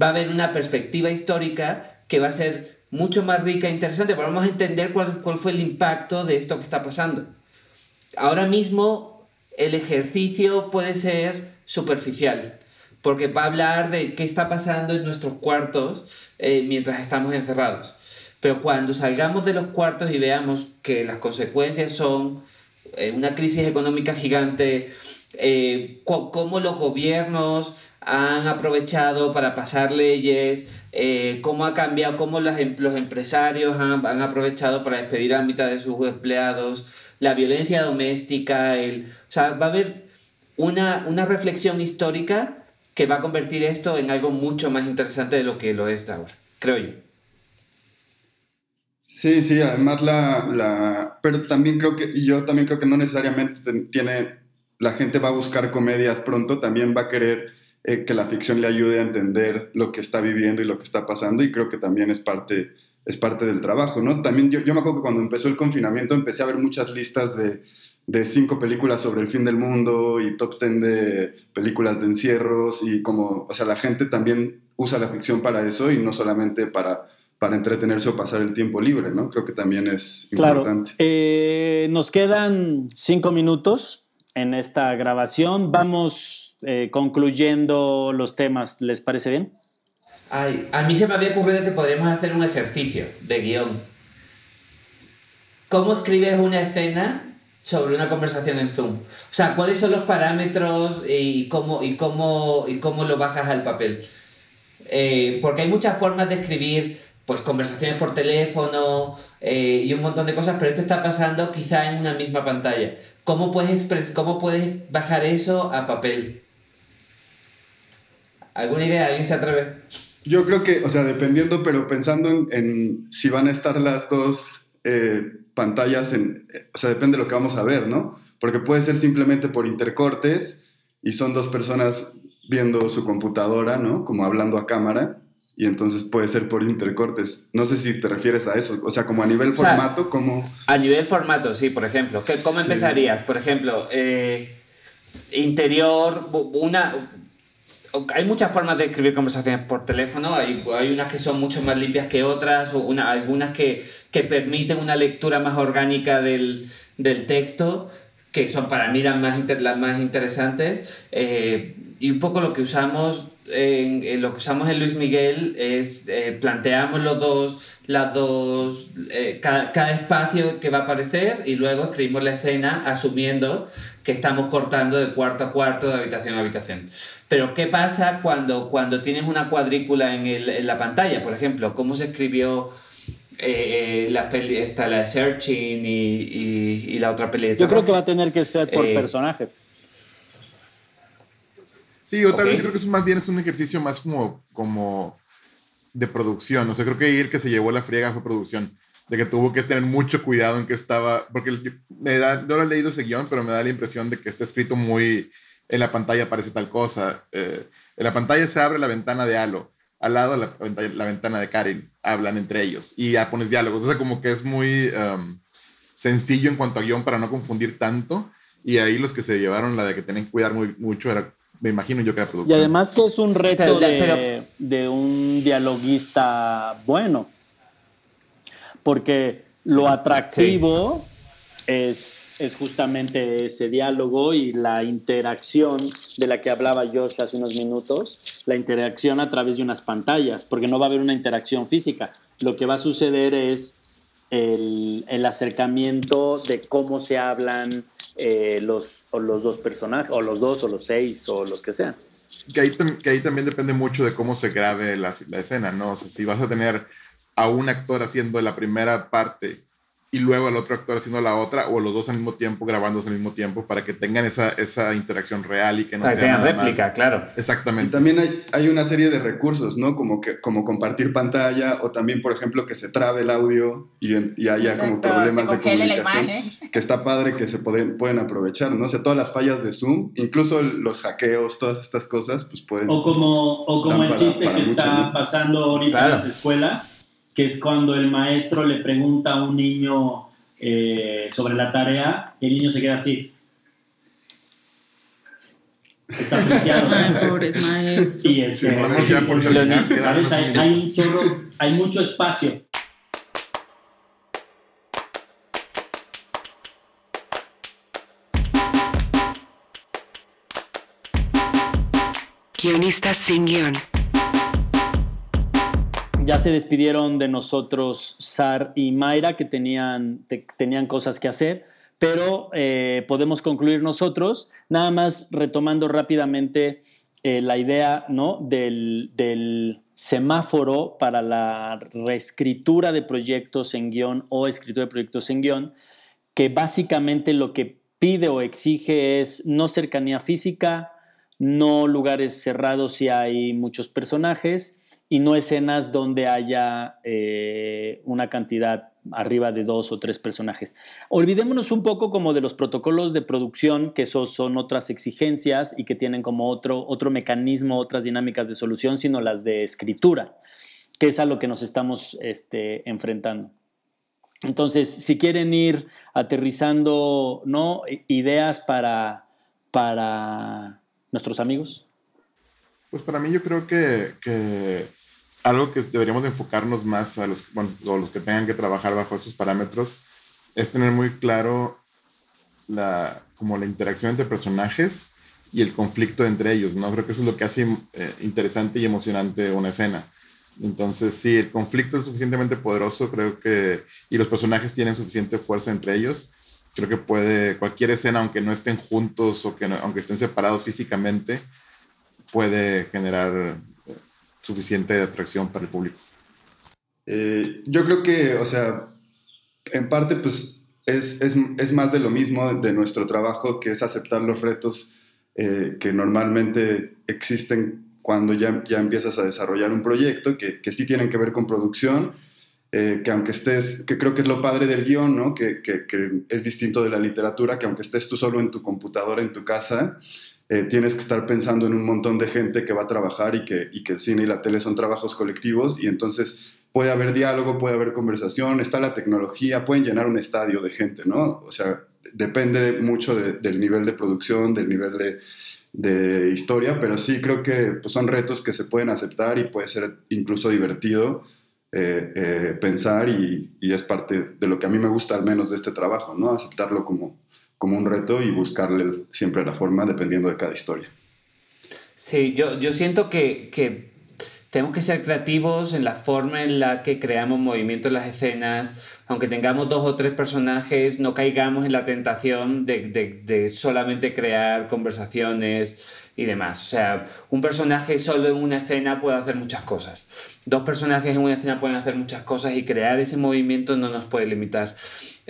va a haber una perspectiva histórica que va a ser mucho más rica e interesante, porque vamos a entender cuál, cuál fue el impacto de esto que está pasando. Ahora mismo el ejercicio puede ser superficial, porque va a hablar de qué está pasando en nuestros cuartos eh, mientras estamos encerrados. Pero cuando salgamos de los cuartos y veamos que las consecuencias son eh, una crisis económica gigante, eh, cómo los gobiernos han aprovechado para pasar leyes, eh, cómo ha cambiado, cómo las em- los empresarios han, han aprovechado para despedir a mitad de sus empleados, la violencia doméstica, el, o sea, va a haber una, una reflexión histórica que va a convertir esto en algo mucho más interesante de lo que lo es ahora, creo yo. Sí, sí, además la, la... Pero también creo que, yo también creo que no necesariamente tiene, la gente va a buscar comedias pronto, también va a querer eh, que la ficción le ayude a entender lo que está viviendo y lo que está pasando y creo que también es parte, es parte del trabajo, ¿no? También yo, yo me acuerdo que cuando empezó el confinamiento empecé a ver muchas listas de, de cinco películas sobre el fin del mundo y top ten de películas de encierros y como, o sea, la gente también usa la ficción para eso y no solamente para para entretenerse o pasar el tiempo libre, ¿no? Creo que también es Claro. importante. Eh, nos quedan cinco minutos en esta grabación. Vamos eh, concluyendo los temas. ¿Les parece bien? Ay, a mí se me había ocurrido que podríamos hacer un ejercicio de guion. ¿Cómo escribes una escena sobre una conversación en Zoom? O sea, ¿cuáles son los parámetros y cómo, y cómo, y cómo lo bajas al papel? Eh, porque hay muchas formas de escribir, pues conversaciones por teléfono eh, y un montón de cosas, pero esto está pasando quizá en una misma pantalla. ¿Cómo puedes, expres cómo puedes bajar eso a papel? ¿Alguna idea? ¿Alguien se atreve? Yo creo que, o sea, dependiendo, pero pensando en, si van a estar las dos eh, pantallas, en, eh, o sea, depende de lo que vamos a ver, ¿no? Porque puede ser simplemente por intercortes y son dos personas viendo su computadora, ¿no? Como hablando a cámara. Y entonces puede ser por intercortes. No sé si te refieres a eso. O sea, como a nivel O sea, formato, como... A nivel formato, sí, por ejemplo. ¿Qué- ¿Cómo Sí. empezarías? Por ejemplo, eh, interior, una... Hay muchas formas de escribir conversaciones por teléfono, hay, hay unas que son mucho más limpias que otras, o una, algunas que, que permiten una lectura más orgánica del, del texto, que son para mí las más, inter- las más interesantes, eh, y un poco lo que usamos en, en lo que usamos en Luis Miguel es eh, planteamos los dos, las dos, eh, cada, cada espacio que va a aparecer y luego escribimos la escena asumiendo que estamos cortando de cuarto a cuarto, de habitación a habitación. Pero ¿qué pasa cuando, cuando tienes una cuadrícula en, el, en la pantalla? Por ejemplo, ¿cómo se escribió eh, eh, la peli, esta, la Searching y, y, y la otra peli de Yo creo que va a tener que ser por personaje. Sí, yo tal Ok. vez creo que eso más bien es un ejercicio más como, como de producción. O sea, creo que ahí el que se llevó la friega fue producción. De que tuvo que tener mucho cuidado en que estaba. Porque me da, no lo he leído ese guion, pero me da la impresión de que está escrito muy. en la pantalla aparece tal cosa. Eh, en la pantalla se abre la ventana de Halo, al lado la, la, ventana de Karen, hablan entre ellos y ya pones diálogos. O sea, como que es muy um, sencillo en cuanto a guion para no confundir tanto. Y ahí los que se llevaron la de que tienen que cuidar muy, mucho era, me imagino yo que era producción. Y además que es un reto de, de un dialoguista bueno. Porque lo atractivo es, es, justamente ese diálogo y la interacción de la que hablaba Josh hace unos minutos, la interacción a través de unas pantallas, porque no va a haber una interacción física. Lo que va a suceder es el, el acercamiento de cómo se hablan eh, los, o los dos personajes, o los dos, o los seis, o los que sean. Que ahí, que ahí también depende mucho de cómo se grabe la, la escena, ¿no? O sea, si vas a tener a un actor haciendo la primera parte y luego el otro actor haciendo la otra, o los dos al mismo tiempo, grabándose al mismo tiempo, para que tengan esa, esa interacción real y que no para sea. réplica, claro. Exactamente. Y también hay, hay, una serie de recursos, ¿no? Como, que, como compartir pantalla, o también, por ejemplo, que se trabe el audio y, y haya como problemas de comunicación. Que está padre que se pueden, pueden aprovechar, ¿no? O sea, todas las fallas de Zoom, incluso los hackeos, todas estas cosas, pues pueden. O como, o como el chiste que está pasando ahorita en las escuelas que es cuando el maestro le pregunta a un niño eh, sobre la tarea y el niño se queda así. Está apreciado. Ay, pobres maestros. Y este, Estamos ya por ¿sabes? Hay, hay, un chorro, hay mucho espacio. Guionistas sin guion. Ya se despidieron de nosotros Sar y Mayra, que tenían, tenían cosas que hacer, pero eh, podemos concluir nosotros, nada más retomando rápidamente eh, la idea ¿no? del, del semáforo para la reescritura de proyectos en guion o escritura de proyectos en guion, que básicamente lo que pide o exige es no cercanía física, no lugares cerrados si hay muchos personajes, y no escenas donde haya eh, una cantidad arriba de dos o tres personajes. Olvidémonos un poco como de los protocolos de producción, que esos son otras exigencias y que tienen como otro, otro mecanismo, otras dinámicas de solución, sino las de escritura, que es a lo que nos estamos este, enfrentando. Entonces, si quieren ir aterrizando ¿no? ideas para, para nuestros amigos. Pues para mí yo creo que, que algo que deberíamos enfocarnos más a los, bueno, los que tengan que trabajar bajo estos parámetros es tener muy claro la, como la interacción entre personajes y el conflicto entre ellos, ¿no? Creo que eso es lo que hace eh, interesante y emocionante una escena. Entonces, si el conflicto es suficientemente poderoso, creo que, y los personajes tienen suficiente fuerza entre ellos, creo que puede, cualquier escena, aunque no estén juntos o que aunque estén separados físicamente, puede generar suficiente atracción para el público? Eh, yo creo que, o sea, en parte pues es, es, es, más de lo mismo de nuestro trabajo, que es aceptar los retos eh, que normalmente existen cuando ya, ya empiezas a desarrollar un proyecto, que, que sí tienen que ver con producción, eh, que aunque estés, que creo que es lo padre del guion, ¿no? Que, que, es distinto de la literatura, que aunque estés tú solo en tu computadora, en tu casa, eh, tienes que estar pensando en un montón de gente que va a trabajar y que, y que el cine y la tele son trabajos colectivos y entonces puede haber diálogo, puede haber conversación, está la tecnología, pueden llenar un estadio de gente, ¿no? O sea, depende mucho del nivel de producción, del nivel de, de historia, pero sí creo que pues, son retos que se pueden aceptar y puede ser incluso divertido eh, eh, pensar y, y, es parte de lo que a mí me gusta al menos de este trabajo, ¿no? Aceptarlo como, como un reto y buscarle siempre la forma dependiendo de cada historia. Sí, yo, yo siento que, que tenemos que ser creativos en la forma en la que creamos movimiento en las escenas. Aunque tengamos dos o tres personajes, no caigamos en la tentación de, de, de, solamente crear conversaciones y demás. O sea, un personaje solo en una escena puede hacer muchas cosas. Dos personajes en una escena pueden hacer muchas cosas y crear ese movimiento no nos puede limitar.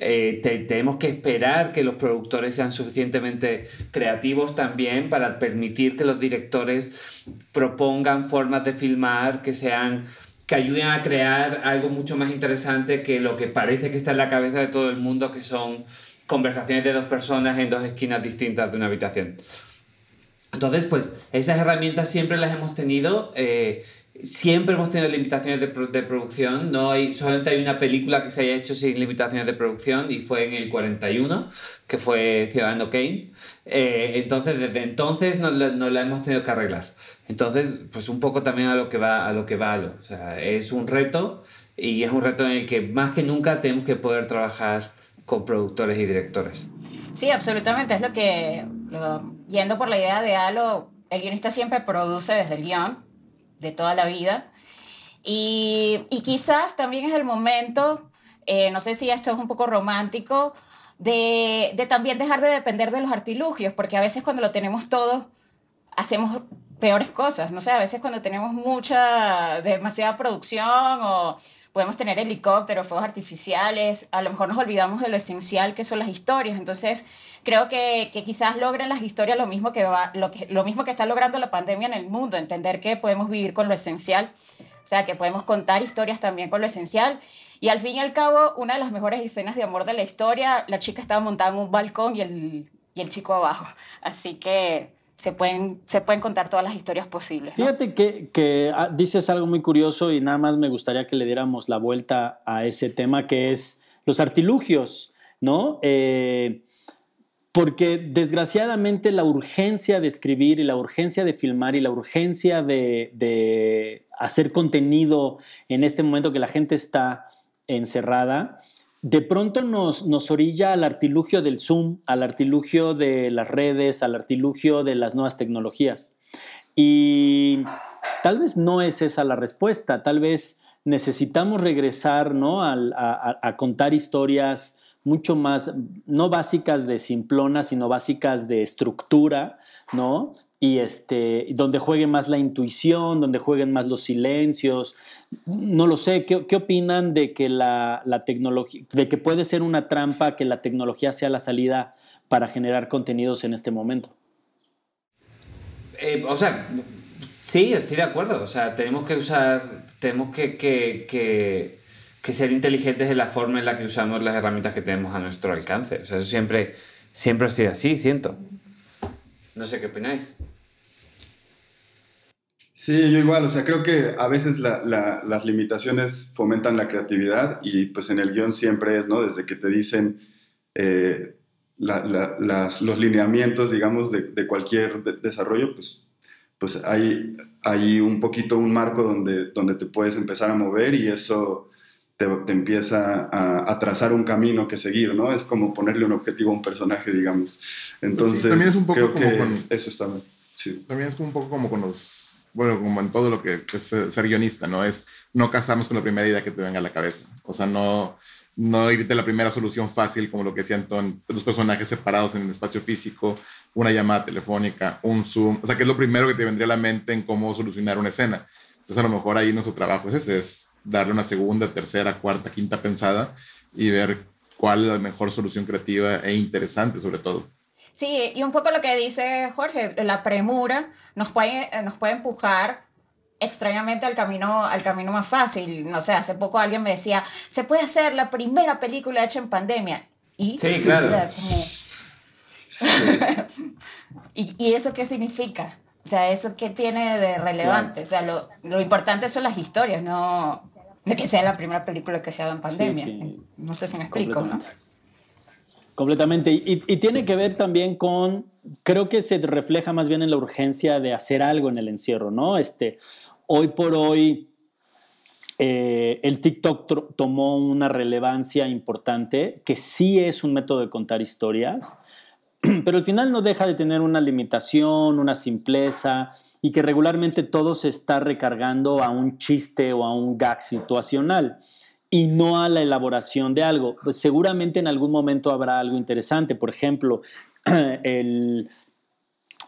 Eh, tenemos que esperar que los productores sean suficientemente creativos también para permitir que los directores propongan formas de filmar que sean que ayuden a crear algo mucho más interesante que lo que parece que está en la cabeza de todo el mundo, que son conversaciones de dos personas en dos esquinas distintas de una habitación. Entonces, pues esas herramientas siempre las hemos tenido. eh, siempre hemos tenido limitaciones de, de producción. No hay, solamente hay una película que se haya hecho sin limitaciones de producción y fue en el 41, que fue Ciudadano Kane. Eh, entonces, desde entonces no, la- no la hemos tenido que arreglar. Entonces, pues un poco también a lo que va a lo que va. lo- O sea, es un reto y es un reto en el que más que nunca tenemos que poder trabajar con productores y directores. Sí, absolutamente. Es lo que, yendo por la idea de Halo, el guionista siempre produce desde el guion, de toda la vida. Y, y quizás también es el momento, eh, no sé si esto es un poco romántico, de, de también dejar de depender de los artilugios, porque a veces cuando lo tenemos todo, hacemos peores cosas. No sé, a veces cuando tenemos mucha, demasiada producción o podemos tener helicópteros, fuegos artificiales, a lo mejor nos olvidamos de lo esencial que son las historias. Entonces, creo que, que quizás logren las historias lo mismo, que va, lo, que, lo mismo que está logrando la pandemia en el mundo, entender que podemos vivir con lo esencial, o sea, que podemos contar historias también con lo esencial. Y al fin y al cabo, una de las mejores escenas de amor de la historia, la chica estaba montada en un balcón y el, y el chico abajo. Así que se pueden, se pueden contar todas las historias posibles. ¿no? Fíjate que, que, ah, dices algo muy curioso y nada más me gustaría que le diéramos la vuelta a ese tema que es los artilugios, ¿no? Eh, porque desgraciadamente la urgencia de escribir y la urgencia de filmar y la urgencia de, hacer contenido en este momento que la gente está encerrada, de pronto nos, nos orilla al artilugio del Zoom, al artilugio de las redes, al artilugio de las nuevas tecnologías. Y tal vez no es esa la respuesta, tal vez necesitamos regresar ¿no? A contar historias mucho más, no básicas de simplona, sino básicas de estructura, ¿no? Y este, donde juegue más la intuición, donde jueguen más los silencios. No lo sé, ¿qué, qué opinan de que la, la tecnología, de que puede ser una trampa que la tecnología sea la salida para generar contenidos en este momento? Eh, o sea, sí, estoy de acuerdo. O sea, tenemos que usar, tenemos que, que, que, que ser inteligentes en la forma en la que usamos las herramientas que tenemos a nuestro alcance. O sea, eso siempre, siempre ha sido así, siento. No sé qué opináis. Sí, yo igual, o sea, creo que a veces la- la- las limitaciones fomentan la creatividad y pues en el guion siempre es, ¿no? Desde que te dicen eh, los lineamientos, digamos, de, cualquier de- desarrollo, pues, pues hay, hay un poquito un marco donde, donde te puedes empezar a mover y eso te, te empieza a, a trazar un camino que seguir, ¿no? Es como ponerle un objetivo a un personaje, digamos. Entonces, también es un poco creo como que con- eso está bien. Sí. También es un poco como con los, bueno, como en todo lo que es ser guionista, ¿no? Es no casarnos con la primera idea que te venga a la cabeza. O sea, no, no irte a la primera solución fácil, como lo que decían Anton, los personajes separados en el espacio físico, una llamada telefónica, un Zoom. O sea, que es lo primero que te vendría a la mente en cómo solucionar una escena. Entonces, a lo mejor ahí nuestro trabajo es ese, es darle una segunda, tercera, cuarta, quinta pensada y ver cuál es la mejor solución creativa e interesante, sobre todo. Sí, y un poco lo que dice Jorge, la premura nos puede, nos puede empujar extrañamente al camino, al camino más fácil. No sé, hace poco alguien me decía, se puede hacer la primera película hecha en pandemia. Y, Sí, claro. o sea, como- ¿Y, ¿Y eso qué significa? O sea, ¿eso qué tiene de relevante? O sea, lo, lo importante son las historias, no de que sea la primera película que se haga en pandemia. sí. No sé si me explico, ¿no? Completamente. Completamente. Y, y tiene que ver también con, creo que se refleja más bien en la urgencia de hacer algo en el encierro, ¿no? Este, hoy por hoy, eh, el TikTok tomó una relevancia importante, que sí es un método de contar historias, pero al final no deja de tener una limitación, una simpleza, y que regularmente todo se está recargando a un chiste o a un gag situacional y no a la elaboración de algo. Pues seguramente en algún momento habrá algo interesante. Por ejemplo, el,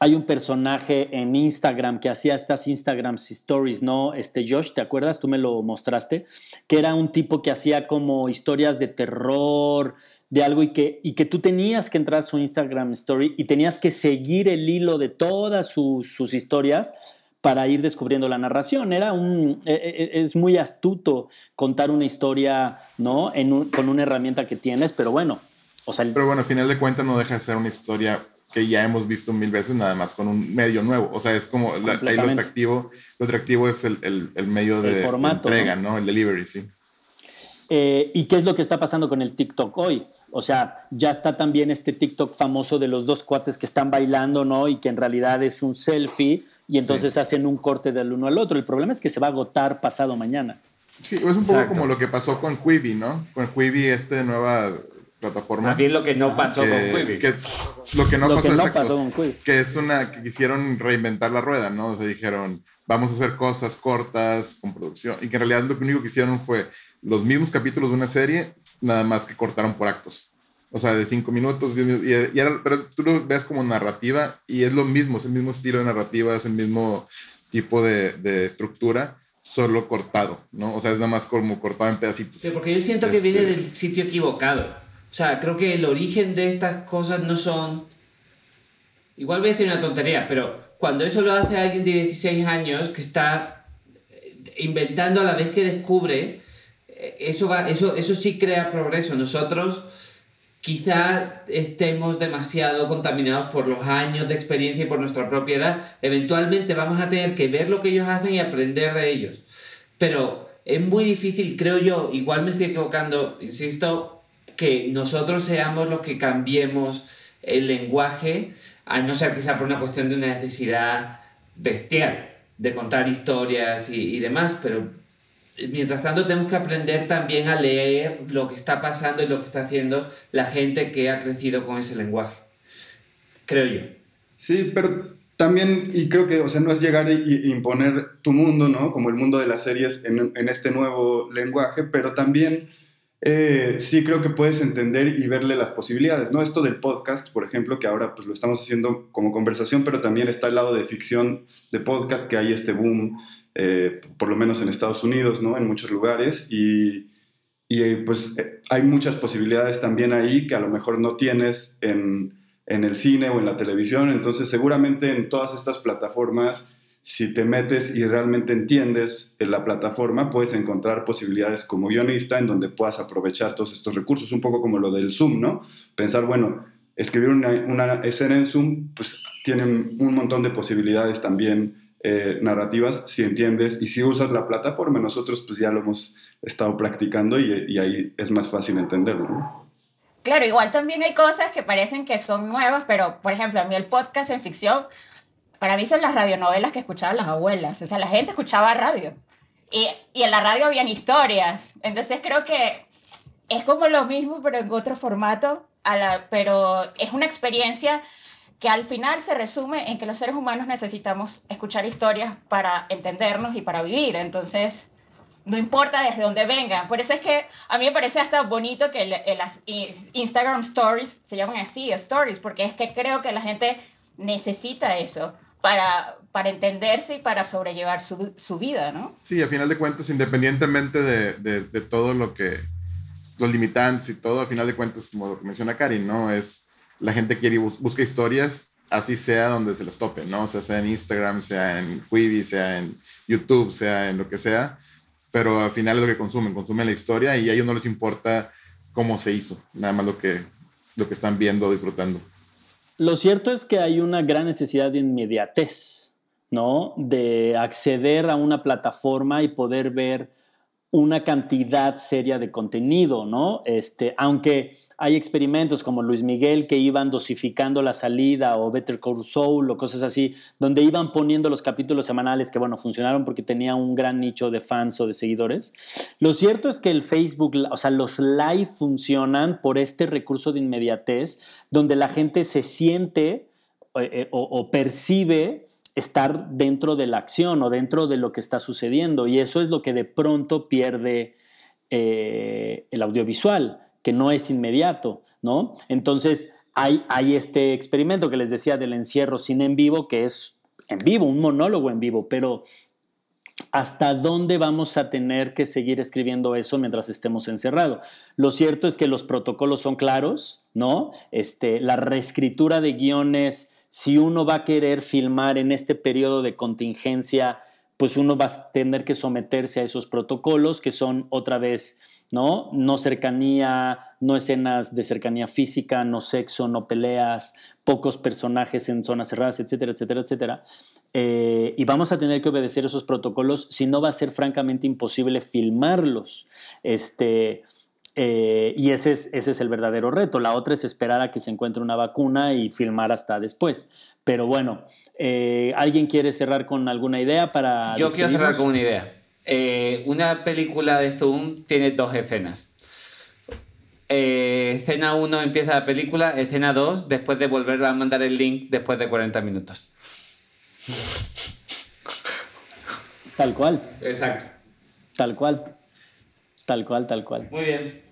hay un personaje en Instagram que hacía estas Instagram Stories, ¿no? Este Josh, ¿te acuerdas? Tú me lo mostraste, que era un tipo que hacía como historias de terror, de algo y que, y que tú tenías que entrar a su Instagram Story y tenías que seguir el hilo de todas sus, sus historias para ir descubriendo la narración. Era un, e- e- es muy astuto contar una historia, ¿no? En un- con una herramienta que tienes, pero bueno, o sea, el- Pero bueno, al final de cuentas no deja de ser una historia que ya hemos visto mil veces, nada más con un medio nuevo. O sea, es como la, ahí lo atractivo, lo atractivo es el, el, el medio de, formato, entrega, ¿no? El delivery, sí. Eh, ¿Y qué es lo que está pasando con el TikTok hoy? O sea, ya está también este TikTok famoso de los dos cuates que están bailando, ¿no? Y que en realidad es un selfie y entonces hacen un corte del uno al otro. El problema es que se va a agotar pasado mañana. Sí, es un poco como lo que pasó con Quibi, ¿no? Con Quibi, esta nueva plataforma. Más bien lo que no pasó con Quibi. Que, lo que no, Lo pasó, que no exacto, pasó con Quibi. Que es una que quisieron reinventar la rueda, ¿no? O sea, dijeron, vamos a hacer cosas cortas con producción. Y que en realidad lo único que hicieron fue los mismos capítulos de una serie, nada más que cortaron por actos. O sea, de cinco minutos, diez minutos, y, y era- pero tú lo ves como narrativa y es lo mismo, es el mismo estilo de narrativa, es el mismo tipo de, de estructura, solo cortado, ¿no? O sea, es nada más como cortado en pedacitos. Sí, porque yo siento que Este- viene del sitio equivocado. O sea, creo que el origen de estas cosas no son... Igual voy a decir una tontería, pero cuando eso lo hace alguien de 16 años que está eh, inventando a la vez que descubre, eso, va, eso, eso sí crea progreso. Nosotros quizá estemos demasiado contaminados por los años de experiencia y por nuestra propiedad. Eventualmente vamos a tener que ver lo que ellos hacen y aprender de ellos. Pero es muy difícil, creo yo, igual me estoy equivocando, insisto, que nosotros seamos los que cambiemos el lenguaje, a no ser que por una cuestión de una necesidad bestial de contar historias y demás, pero mientras tanto tenemos que aprender también a leer lo que está pasando y lo que está haciendo la gente que ha crecido con ese lenguaje. Creo yo. Sí, pero también, y creo que, o sea, no es llegar y imponer tu mundo, ¿no? Como el mundo de las series en, en este nuevo lenguaje, pero también eh, sí creo que puedes entender y verle las posibilidades, ¿no? Esto del podcast, por ejemplo, que ahora pues lo estamos haciendo como conversación, pero también está el lado de ficción de podcast, que hay este boom, eh, por lo menos en Estados Unidos, ¿no? En muchos lugares, y, y eh, pues eh, hay muchas posibilidades también ahí que a lo mejor no tienes en, en el cine o en la televisión, entonces seguramente en todas estas plataformas, si te metes y realmente entiendes en la plataforma, puedes encontrar posibilidades como guionista en donde puedas aprovechar todos estos recursos, un poco como lo del Zoom, ¿no? Pensar, bueno, escribir una, una escena en Zoom, pues tienen un montón de posibilidades también eh, narrativas si entiendes y si usas la plataforma. Nosotros pues ya lo hemos estado practicando y, ahí es más fácil entenderlo. Claro, igual también hay cosas que parecen que son nuevas, pero por ejemplo, a mí el podcast en ficción, para mí son las radionovelas que escuchaban las abuelas. O sea, la gente escuchaba radio. Y, en la radio habían historias. Entonces creo que es como lo mismo, pero en otro formato. Pero es una experiencia que al final se resume en que los seres humanos necesitamos escuchar historias para entendernos y para vivir. Entonces, no importa desde dónde vengan. Por eso es que a mí me parece hasta bonito que el- las Instagram Stories se llaman así, Stories, porque es que creo que la gente necesita eso para, para entenderse y para sobrellevar su, su vida, ¿no? Sí, a final de cuentas, independientemente de, de, de todo lo que, los limitantes y todo, a final de cuentas, como lo que menciona Karin, ¿no? Es, la gente quiere bus- busca historias, así sea donde se les tope, ¿no? O sea, sea en Instagram, sea en Quibi, sea en YouTube, sea en lo que sea, pero al final es lo que consumen, consumen la historia y a ellos no les importa cómo se hizo, nada más lo que, lo que están viendo, disfrutando. Lo cierto es que hay una gran necesidad de inmediatez, ¿no? De acceder a una plataforma y poder ver una cantidad seria de contenido, ¿no? Este, aunque hay experimentos como Luis Miguel que iban dosificando la salida o Better Call Saul o cosas así, donde iban poniendo los capítulos semanales que, bueno, funcionaron porque tenía un gran nicho de fans o de seguidores. Lo cierto es que el Facebook, o sea, los live funcionan por este recurso de inmediatez, donde la gente se siente eh, eh, o, o percibe estar dentro de la acción o dentro de lo que está sucediendo. Y eso es lo que de pronto pierde eh, el audiovisual, que no es inmediato, ¿no? Entonces, hay, hay este experimento que les decía del encierro sin en vivo, que es en vivo, un monólogo en vivo, pero ¿hasta dónde vamos a tener que seguir escribiendo eso mientras estemos encerrados? Lo cierto es que los protocolos son claros, ¿no? Este, la reescritura de guiones, si uno va a querer filmar en este periodo de contingencia, pues uno va a tener que someterse a esos protocolos que son otra vez ¿no? No cercanía, no escenas de cercanía física, no sexo, no peleas, pocos personajes en zonas cerradas, etcétera, etcétera, etcétera. Eh, y vamos a tener que obedecer esos protocolos, si no va a ser francamente imposible filmarlos. Este, eh, y ese es, ese es el verdadero reto. La otra es esperar a que se encuentre una vacuna y filmar hasta después. Pero bueno, eh, ¿alguien quiere cerrar con alguna idea para... Yo quiero cerrar con una idea. Eh, una película de Zoom tiene dos escenas. Escena 1 empieza la película, escena 2 después de volver a mandar el link después de 40 minutos. Tal cual, Exacto. tal cual. Tal cual, tal cual. Muy bien.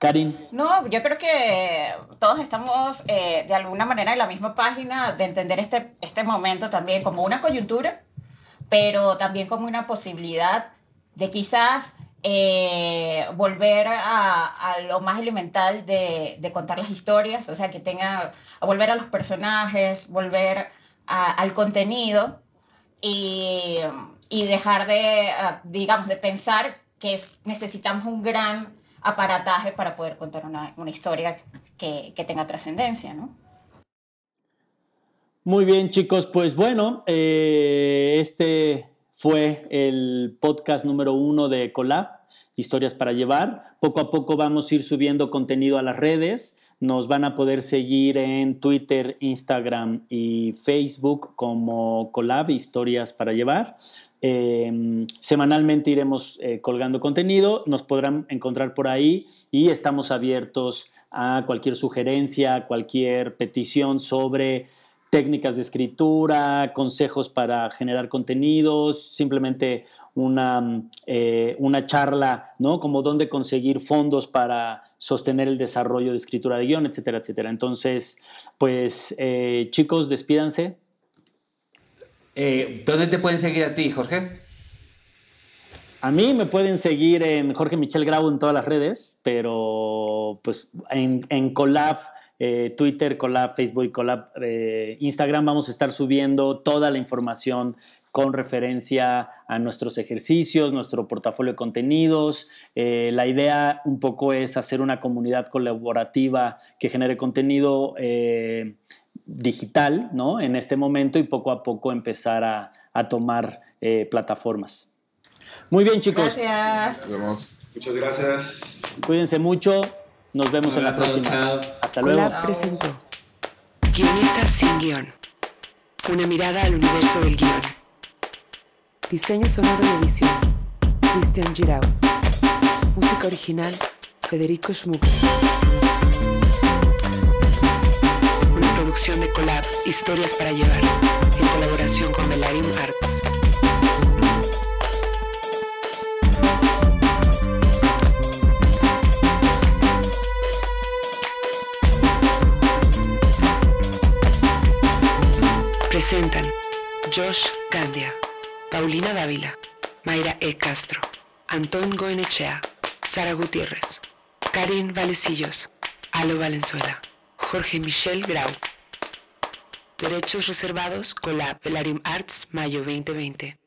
Karin, No, yo creo que todos estamos eh, de alguna manera en la misma página de entender este, este momento también como una coyuntura, pero también como una posibilidad de quizás eh, volver a, a lo más elemental de, de contar las historias, o sea, que tenga, a volver a los personajes, volver a- al contenido y, y dejar de, ah, digamos, de pensar que es- necesitamos un gran aparataje para poder contar una, una historia que, que tenga trascendencia, ¿no? Muy bien, chicos, pues bueno, eh, este fue el podcast número uno de Colab, Historias para Llevar. Poco a poco vamos a ir subiendo contenido a las redes. Nos van a poder seguir en Twitter, Instagram y Facebook como Colab, Historias para Llevar. Eh, semanalmente iremos eh, colgando contenido, nos podrán encontrar por ahí y estamos abiertos a cualquier sugerencia, cualquier petición sobre técnicas de escritura, consejos para generar contenidos, simplemente una, eh, una charla, ¿no? Como dónde conseguir fondos para sostener el desarrollo de escritura de guion, etcétera, etcétera. Entonces, pues eh, chicos, despídanse. Eh, ¿Dónde te pueden seguir a ti, Jorge? A mí me pueden seguir en Jorge Michel Grau en todas las redes, pero pues en, en Collab, eh, Twitter, Collab, Facebook, Collab, eh, Instagram vamos a estar subiendo toda la información con referencia a nuestros ejercicios, nuestro portafolio de contenidos. La idea un poco es hacer una comunidad colaborativa que genere contenido digital ¿no? en este momento y poco a poco empezar a, a tomar eh, plataformas. Muy bien, chicos. Gracias. Nos vemos. Muchas gracias. Cuídense mucho. Nos vemos en la próxima. chao. Hasta luego. Colab presentó Guionistas sin guion. Una mirada al universo del guion. Diseño sonoro y edición. Cristian Girau. Música original. Federico Schmuck. Producción de Colab Historias para llevar. En colaboración con Belarium Arts. Presentan Josh Candia, Paulina Dávila, Mayra E. Castro, Antón Goenechea, Sara Gutiérrez, Karin Valecillos, Alo Valenzuela, Jorge Michel Grau. Derechos reservados con la Pelarium Arts Mayo 2020.